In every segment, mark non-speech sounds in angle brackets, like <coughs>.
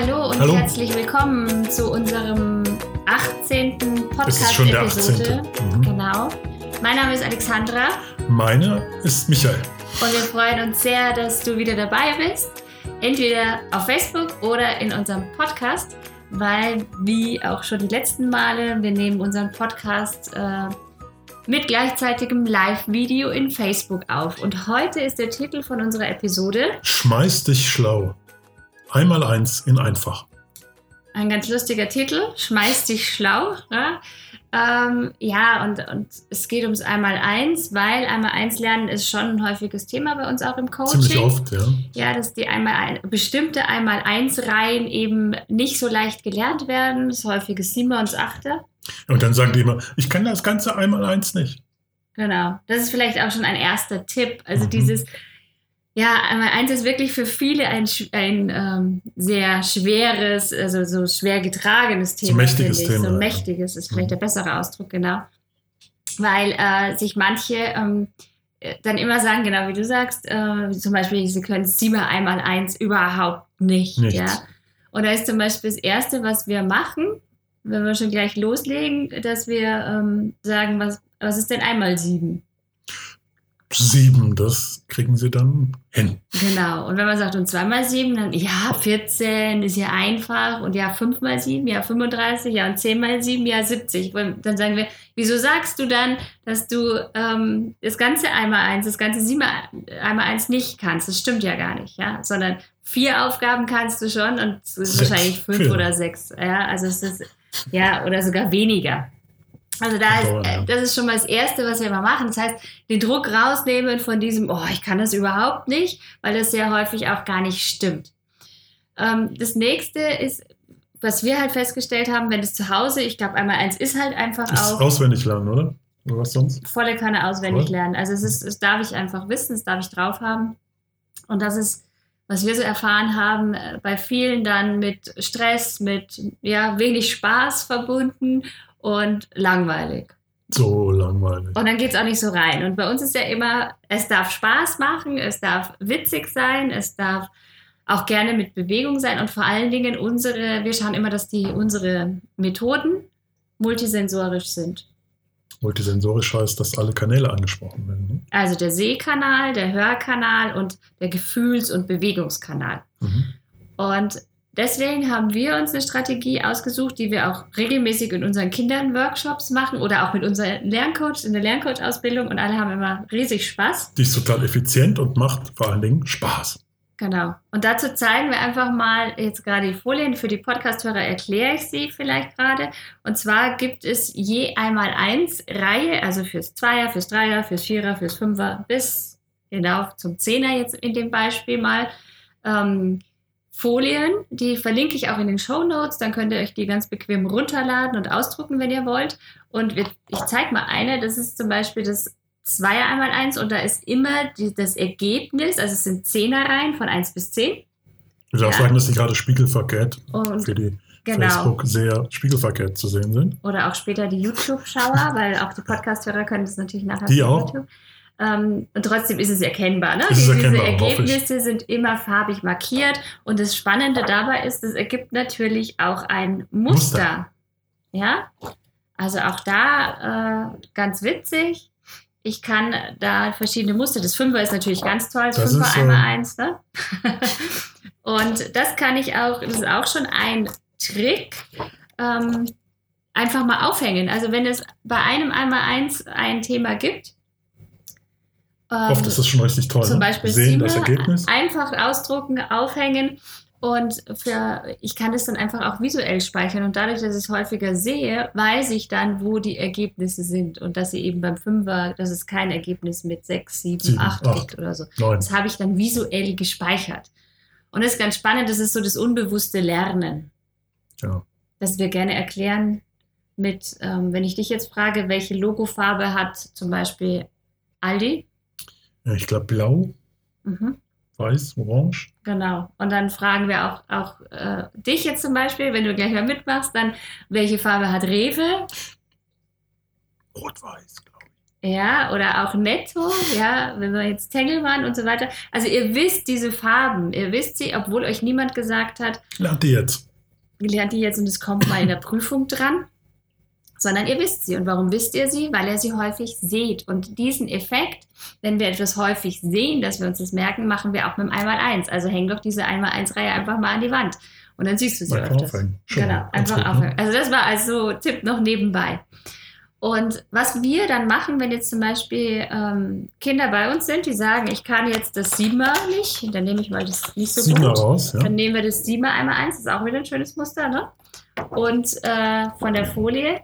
Hallo und Hallo. herzlich willkommen zu unserem 18. Es ist schon der Podcast-Episode. 18.. Mhm. Genau. Mein Name ist Alexandra Meine ist Michael. und wir freuen uns sehr, dass du wieder dabei bist. Entweder auf Facebook oder in unserem Podcast, weil, wie auch schon die letzten Male, wir nehmen unseren Podcast äh, mit gleichzeitigem Live-Video in Facebook auf. Und heute ist der Titel von unserer Episode Schmeiß dich schlau. Einmal eins in einfach. Ein ganz lustiger Titel, Schmeiß dich schlau. Ja, ähm, ja und, und es geht ums Einmal-Eins, weil Einmal-Eins lernen ist schon ein häufiges Thema bei uns auch im Coaching. Ziemlich oft, ja. Ja, dass die einmal ein, bestimmte Einmal-Eins-Reihen eben nicht so leicht gelernt werden. Das häufige Simons Achter. Und dann sagen die immer, ich kann das Ganze einmal eins nicht. Genau. Das ist vielleicht auch schon ein erster Tipp. Also Mhm. dieses, ja, einmal eins ist wirklich für viele ein, ein ähm, sehr schweres, also so schwer getragenes Thema. mächtiges finde ich. Thema, So mächtiges ist vielleicht Mhm. der bessere Ausdruck, genau. Weil äh, sich manche ähm, äh, dann immer sagen, genau wie du sagst, äh, zum Beispiel, sie können sieben einmal eins überhaupt nicht. Nichts. Ja? Und da ist zum Beispiel das Erste, was wir machen, wenn wir schon gleich loslegen, dass wir ähm, sagen, was, was ist denn einmal sieben? Sieben, das kriegen sie dann hin. Genau. Und wenn man sagt, und zweimal sieben, dann ja, 14 ist ja einfach. Und ja, fünfmal sieben, ja, 35, ja, und zehnmal sieben, ja, 70. Und dann sagen wir, wieso sagst du dann, dass du ähm, das ganze einmal eins, das ganze sieben einmal eins nicht kannst? Das stimmt ja gar nicht, ja. Sondern vier Aufgaben kannst du schon und es ist Sechs, wahrscheinlich fünf vier. oder sechs. Ja, also es ist, ja, oder sogar weniger. Also da ist, äh, das ist schon mal das Erste, was wir immer machen. Das heißt, den Druck rausnehmen von diesem, oh, ich kann das überhaupt nicht, weil das sehr häufig auch gar nicht stimmt. Ähm, das nächste ist, was wir halt festgestellt haben, wenn es zu Hause, ich glaube, einmal eins ist halt einfach Ist auch auswendig lernen, oder? Oder was sonst? volle Kanne auswendig Voll. lernen. Also es ist, es darf ich einfach wissen, es darf ich drauf haben. Und das ist, was wir so erfahren haben, äh, bei vielen dann mit Stress, mit ja, wenig Spaß verbunden und langweilig. So langweilig. Und dann geht es auch nicht so rein. Und bei uns ist ja immer, es darf Spaß machen, es darf witzig sein, es darf auch gerne mit Bewegung sein und vor allen Dingen unsere, wir schauen immer, dass die unsere Methoden multisensorisch sind. Multisensorisch heißt, dass alle Kanäle angesprochen werden. Ne? Also der Sehkanal, der Hörkanal und der Gefühls- und Bewegungskanal. Mhm. Und deswegen haben wir uns eine Strategie ausgesucht, die wir auch regelmäßig in unseren Kindern Workshops machen oder auch mit unseren Lerncoach in der Lerncoach-Ausbildung und alle haben immer riesig Spaß. Die ist total effizient und macht vor allen Dingen Spaß. Genau. Und dazu zeigen wir einfach mal jetzt gerade die Folien. Für die Podcast-Hörer erkläre ich sie vielleicht gerade. Und zwar gibt es je einmal eins Reihe, also fürs Zweier, fürs Dreier, fürs Vierer, fürs Fünfer bis hinauf zum Zehner jetzt in dem Beispiel mal. Ähm, Folien, die verlinke ich auch in den Show Notes. Dann könnt ihr euch die ganz bequem runterladen und ausdrucken, wenn ihr wollt. Und wir, ich zeige mal eine. Das ist zum Beispiel das Zweier einmal eins und da ist immer die, das Ergebnis, also es sind Zehnerreihen von 1 bis 10. Du darfst Ja. sagen, dass die gerade spiegelverkehrt Und für die genau. Facebook sehr spiegelverkehrt zu sehen sind. Oder auch später die YouTube-Schauer, weil auch die Podcast-Hörer können das natürlich nachher Die auf auch? YouTube. Ähm, und trotzdem ist es erkennbar. Ne? Ist es Die- erkennbar, Diese. Ergebnisse sind immer farbig markiert. Und das Spannende dabei ist, es ergibt natürlich auch ein Muster. Muster. Ja, also auch da äh, ganz witzig. Ich kann da verschiedene Muster. Das Fünfer ist natürlich ganz toll. Das Das Fünfer ist, äh, einmal eins. Ne? <laughs> Und das kann ich auch, das ist auch schon ein Trick. Ähm, einfach mal aufhängen. Also wenn es bei einem einmal eins ein Thema gibt, ähm, Oft ist das schon richtig toll. zum ne? Beispiel Sehen das Ergebnis. einfach ausdrucken, aufhängen und für, ich kann das dann einfach auch visuell speichern und dadurch, dass ich es häufiger sehe, weiß ich dann, wo die Ergebnisse sind und dass sie eben beim Fünfer, dass es kein Ergebnis mit sechs, sieben, acht gibt oder so. Neun. Das habe ich dann visuell gespeichert. Und das ist ganz spannend, das ist so das unbewusste Lernen, Ja. das wir gerne erklären mit, ähm, wenn ich dich jetzt frage, welche Logofarbe hat zum Beispiel Aldi? Ja, ich glaube blau, Mhm. weiß, orange. Genau. Und dann fragen wir auch, auch äh, dich jetzt zum Beispiel, wenn du gleich mal mitmachst, dann, welche Farbe hat Rewe? Rot-weiß, glaube ich. ja, oder auch netto, ja, wenn wir jetzt Tengelmann und so weiter. Also ihr wisst diese Farben, ihr wisst sie, obwohl euch niemand gesagt hat, Lernt die jetzt. lernt die jetzt und es kommt mal in der <clears throat> Prüfung dran, sondern ihr wisst sie. Und warum wisst ihr sie? Weil ihr sie häufig seht. Und diesen Effekt, wenn wir etwas häufig sehen, dass wir uns das merken, machen wir auch mit dem 1x1. Also häng doch diese 1x1-Reihe einfach mal an die Wand. Und dann siehst du sie öfters. aufhängen. Schon Genau, einfach gut, ne? aufhören. Also das war also Tipp noch nebenbei. Und was wir dann machen, wenn jetzt zum Beispiel ähm, Kinder bei uns sind, die sagen, ich kann jetzt das Siebener nicht, dann nehme ich mal das nicht so Siebener gut. raus, ja. Dann nehmen wir das Siebener einmal eins, das ist auch wieder ein schönes Muster, ne? Und äh, von der Folie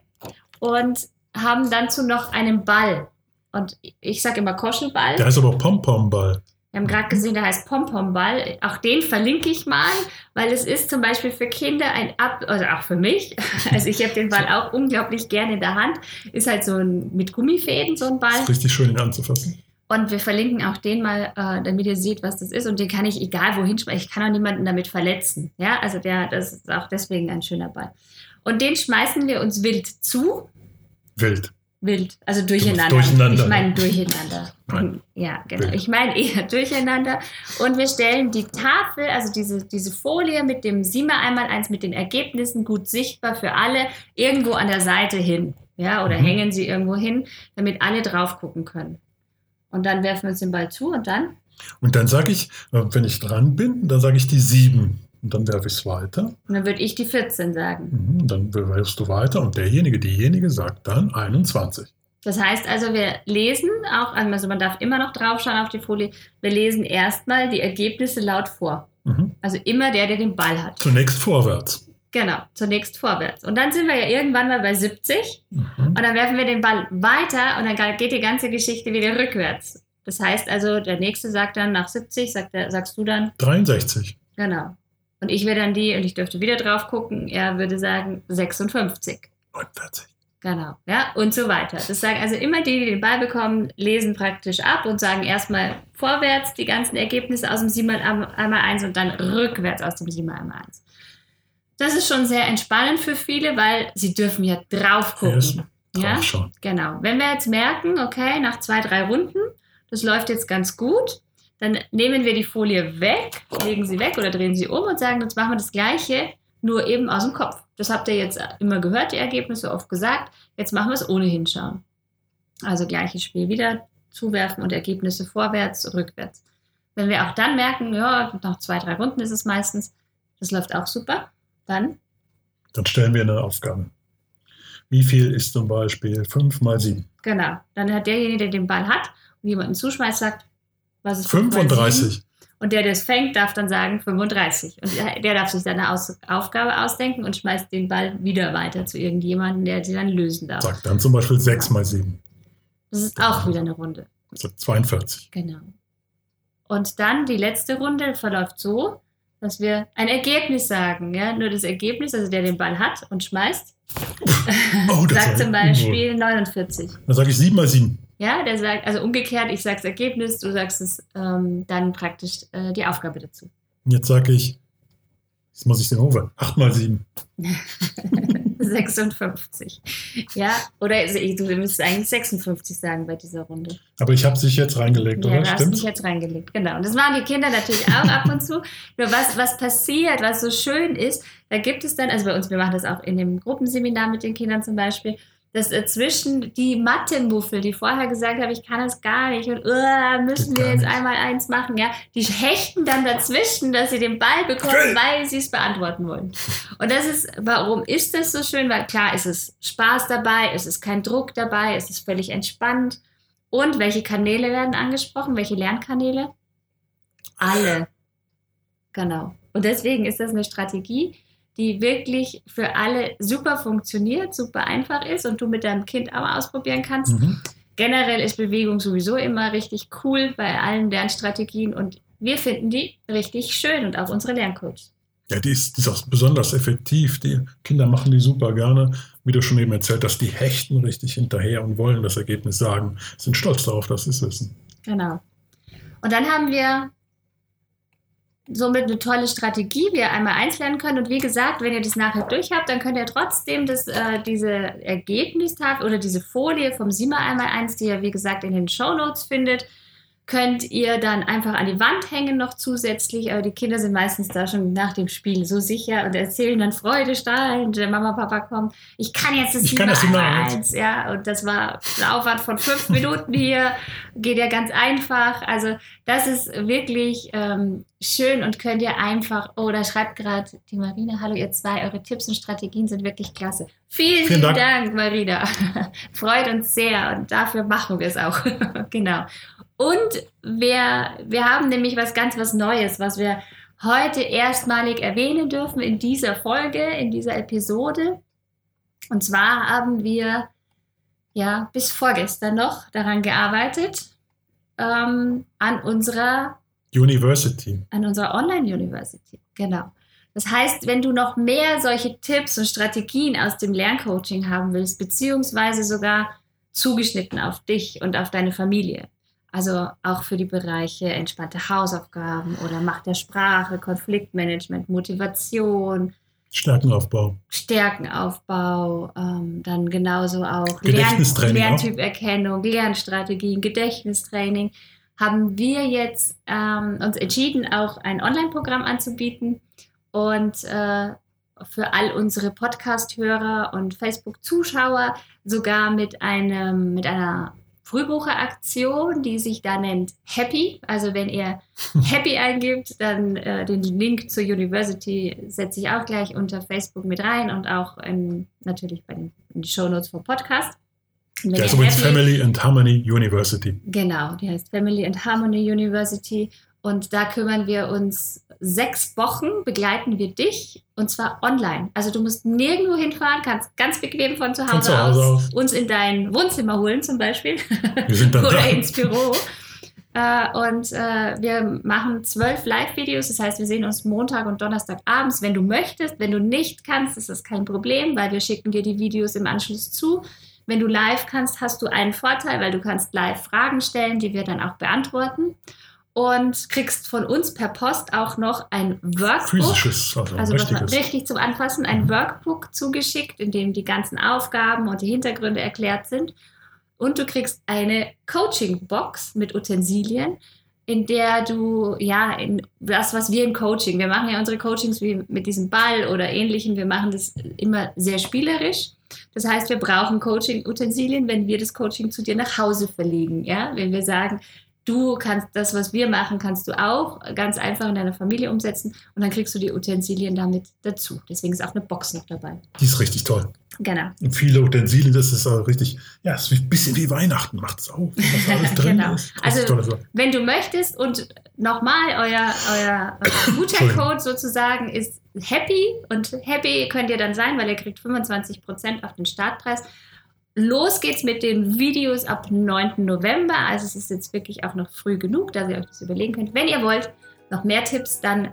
und haben dazu noch einen Ball. Und ich sage immer Koschelball. Der heißt aber Pom-Pom-Ball. Wir haben gerade gesehen, der heißt Pompomball. Auch den verlinke ich mal, weil es ist zum Beispiel für Kinder ein Ab, also auch für mich. <laughs> Also ich habe den Ball auch unglaublich gerne in der Hand. Ist halt so ein mit Gummifäden so ein Ball. Ist richtig schön, ihn anzufassen. Und wir verlinken auch den mal, äh, damit ihr seht, was das ist. Und den kann ich egal wohin schmeißen. Ich kann auch niemanden damit verletzen. Ja, also der, das ist auch deswegen ein schöner Ball. Und den schmeißen wir uns wild zu. Wild. Wild, also durcheinander. durcheinander, Ich meine ne? durcheinander. Nein. Ja, genau. Ich meine eher durcheinander. Und wir stellen die Tafel, also diese, diese Folie mit dem Siemer einmal eins mit den Ergebnissen gut sichtbar für alle irgendwo an der Seite hin. Ja, oder Mhm. hängen sie irgendwo hin, damit alle drauf gucken können. Und dann werfen wir uns den Ball zu und dann? Und dann sage ich, äh, wenn ich dran bin, dann sage ich die sieben. Und dann werfe ich es weiter. Und dann würde ich die 14 sagen. Mhm, dann wirfst du weiter. Und derjenige, diejenige sagt dann 21. Das heißt also, wir lesen auch, also man darf immer noch draufschauen auf die Folie, wir lesen erstmal die Ergebnisse laut vor. Mhm. Also immer der, der den Ball hat. Zunächst vorwärts. Genau, zunächst vorwärts. Und dann sind wir ja irgendwann mal bei 70 Mhm. und dann werfen wir den Ball weiter und dann geht die ganze Geschichte wieder rückwärts. Das heißt also, der nächste sagt dann nach 70, sagt der, sagst du dann, 63. genau. Und ich wäre dann die, und ich dürfte wieder drauf gucken, er würde sagen 56. 49. Genau, ja, und so weiter. Das sagen also immer die, die den Ball bekommen, lesen praktisch ab und sagen erstmal vorwärts die ganzen Ergebnisse aus dem 7 einmal 1 und dann rückwärts aus dem 7 einmal 1. Das ist schon sehr entspannend für viele, weil sie dürfen ja drauf Yes. gucken. Ja, Drauf schauen. genau. Wenn wir jetzt merken, okay, nach zwei, drei Runden, das läuft jetzt ganz gut, dann nehmen wir die Folie weg, legen sie weg oder drehen sie um und sagen, jetzt machen wir das Gleiche, nur eben aus dem Kopf. Das habt ihr jetzt immer gehört, die Ergebnisse oft gesagt. Jetzt machen wir es ohne hinschauen. Also gleiches Spiel wieder zuwerfen und Ergebnisse vorwärts, rückwärts. Wenn wir auch dann merken, ja, nach zwei, drei Runden ist es meistens, das läuft auch super, dann Dann stellen wir eine Aufgabe. Wie viel ist zum Beispiel 5 mal 7? Genau. Dann hat derjenige, der den Ball hat und jemanden zuschmeißt, sagt, was ist fünf mal sieben? 35. Und der, der es fängt, darf dann sagen 35. Und der, darf sich seine Aus Aufgabe ausdenken und schmeißt den Ball wieder weiter zu irgendjemandem, der sie dann lösen darf. Sagt dann zum Beispiel 6 mal 7. Das ist auch wieder eine Runde. Also 42. Genau. Und dann die letzte Runde verläuft so, dass wir ein Ergebnis sagen. Ja? Nur das Ergebnis, also der den Ball hat und schmeißt, <laughs> Oh, <laughs> sagt zum Beispiel 49. Dann sage ich 7 mal 7. Ja, der sagt, also umgekehrt, ich sage das Ergebnis, du sagst es ähm, dann praktisch äh, die Aufgabe dazu. Und jetzt sage ich, jetzt muss ich den hochwerfen. 8 mal 7. 56. <laughs> Ja, oder du müsstest eigentlich 56 sagen bei dieser Runde. Aber ich habe sich jetzt reingelegt, Ja, oder? du hast Stimmt's? jetzt reingelegt, genau. Und das machen die Kinder natürlich auch ab und zu. Nur was, was passiert, was so schön ist, da gibt es dann, also bei uns, wir machen das auch in dem Gruppenseminar mit den Kindern zum Beispiel, dass äh, zwischen die Mathe-Muffel, die vorher gesagt haben, ich kann das gar nicht und uh, müssen wir jetzt nicht. einmal eins machen, ja, die hechten dann dazwischen, dass sie den Ball bekommen, weil sie es beantworten wollen. Und das ist, warum ist das so schön? Weil klar, es ist Spaß dabei, es ist kein Druck dabei, es ist völlig entspannt. Und welche Kanäle werden angesprochen? Welche Lernkanäle? Alle. Genau. Und deswegen ist das eine Strategie, die wirklich für alle super funktioniert, super einfach ist und du mit deinem Kind auch ausprobieren kannst. Mhm. Generell ist Bewegung sowieso immer richtig cool bei allen Lernstrategien und wir finden die richtig schön und auch unsere Lerncoaches. Ja, die ist, die ist auch besonders effektiv. Die Kinder machen die super gerne. Wie du schon eben erzählt hast, die hechten richtig hinterher und wollen das Ergebnis sagen. Sind stolz darauf, dass sie es wissen. Genau. Und dann haben wir somit eine tolle Strategie, wie ihr einmal eins lernen könnt. Und wie gesagt, wenn ihr das nachher durch habt, dann könnt ihr trotzdem das, äh, diese Ergebnistafel oder diese Folie vom Sima einmal eins, die ihr wie gesagt in den Show Notes findet, könnt ihr dann einfach an die Wand hängen noch zusätzlich. Aber die Kinder sind meistens da schon nach dem Spiel so sicher und erzählen dann freudestrahlend, der Mama, Papa kommt, ich kann jetzt das Ich kann das eins. Ja, und das war ein Aufwand von fünf <laughs> Minuten hier. Geht ja ganz einfach. Also das ist wirklich ähm, schön und könnt ihr einfach, oh, da schreibt gerade die Marina, hallo ihr zwei, eure Tipps und Strategien sind wirklich klasse. Vielen, Vielen vielen Dank. Dank, Marina. <laughs> Freut uns sehr und dafür machen wir es auch. <laughs> genau. Und wir, wir haben nämlich was ganz was Neues, was wir heute erstmalig erwähnen dürfen in dieser Folge, in dieser Episode. Und zwar haben wir ja bis vorgestern noch daran gearbeitet, ähm, an unserer University. an unserer Online-University. Genau. Das heißt, wenn du noch mehr solche Tipps und Strategien aus dem Lerncoaching haben willst, beziehungsweise sogar zugeschnitten auf dich und auf deine Familie, also auch für die Bereiche entspannte Hausaufgaben oder Macht der Sprache, Konfliktmanagement, Motivation, Stärkenaufbau. Stärkenaufbau, ähm, dann genauso auch Lern Gedächtnistraining. Lerntyperkennung, Lernstrategien, Gedächtnistraining, haben wir jetzt ähm, uns entschieden, auch ein Online-Programm anzubieten und äh, für all unsere Podcast-Hörer und Facebook-Zuschauer sogar mit einem mit einer Frühbucheraktion, die sich da nennt Happy. Also wenn ihr <laughs> Happy eingibt, dann äh, den Link zur University setze ich auch gleich unter Facebook mit rein und auch in, natürlich bei den, in die Shownotes vom Podcast. Der ist übrigens Family and Harmony University. Genau, die heißt Family and Harmony University. Und da kümmern wir uns sechs Wochen, begleiten wir dich und zwar online. Also du musst nirgendwo hinfahren, kannst ganz bequem von zu Hause, Von zu Hause aus, aus. uns in dein Wohnzimmer holen zum Beispiel Wir sind dann <laughs> oder da. ins Büro. Äh, und äh, wir machen zwölf Live-Videos, das heißt, wir sehen uns Montag und Donnerstag abends, wenn du möchtest. Wenn du nicht kannst, ist das kein Problem, weil wir schicken dir die Videos im Anschluss zu. Wenn du live kannst, hast du einen Vorteil, weil du kannst live Fragen stellen, die wir dann auch beantworten. Und kriegst von uns per Post auch noch ein Workbook. Physisches, also, Also richtig zum Anfassen, ein Mhm. Workbook zugeschickt, in dem die ganzen Aufgaben und die Hintergründe erklärt sind. Und du kriegst eine Coaching-Box mit Utensilien, in der du, ja, in das, was wir im Coaching, wir machen ja unsere Coachings wie mit diesem Ball oder ähnlichem, wir machen das immer sehr spielerisch. Das heißt, wir brauchen Coaching-Utensilien, wenn wir das Coaching zu dir nach Hause verlegen. Ja? Wenn wir sagen, du kannst das, was wir machen, kannst du auch ganz einfach in deiner Familie umsetzen und dann kriegst du die Utensilien damit dazu. Deswegen ist auch eine Box noch dabei. Die ist richtig toll. Genau. Und viele Utensilien, das ist auch richtig, ja, es ist ein bisschen wie Weihnachten, macht es <laughs> drin Genau. ist. Also-. Wenn du möchtest und nochmal euer, euer, euer <coughs> Gutscheincode sozusagen ist Happy und Happy könnt ihr dann sein, weil ihr kriegt 25% auf den Startpreis. Los geht's mit den Videos ab 9. November. Also es ist jetzt wirklich auch noch früh genug, dass ihr euch das überlegen könnt. Wenn ihr wollt, noch mehr Tipps, dann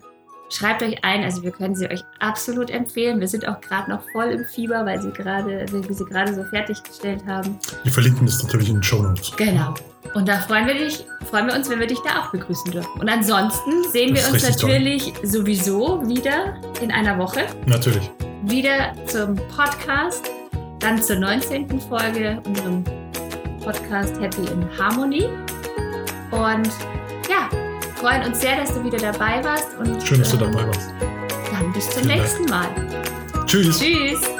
schreibt euch ein. Also wir können sie euch absolut empfehlen. Wir sind auch gerade noch voll im Fieber, weil sie gerade, weil wir sie gerade so fertiggestellt haben. Wir verlinken das natürlich in den Show Notes. Genau. Und da freuen wir, dich, freuen wir uns, wenn wir dich da auch begrüßen dürfen. Und ansonsten sehen Das wir uns richtig toll. natürlich sowieso wieder in einer Woche. Natürlich. Wieder zum Podcast, dann zur 19. Folge unserem Podcast Happy in Harmony. Und ja, freuen uns sehr, dass du wieder dabei warst. Und Schön, dass du ähm, dabei warst. Dann bis zum Vielen Dank. nächsten Mal. Tschüss. Tschüss.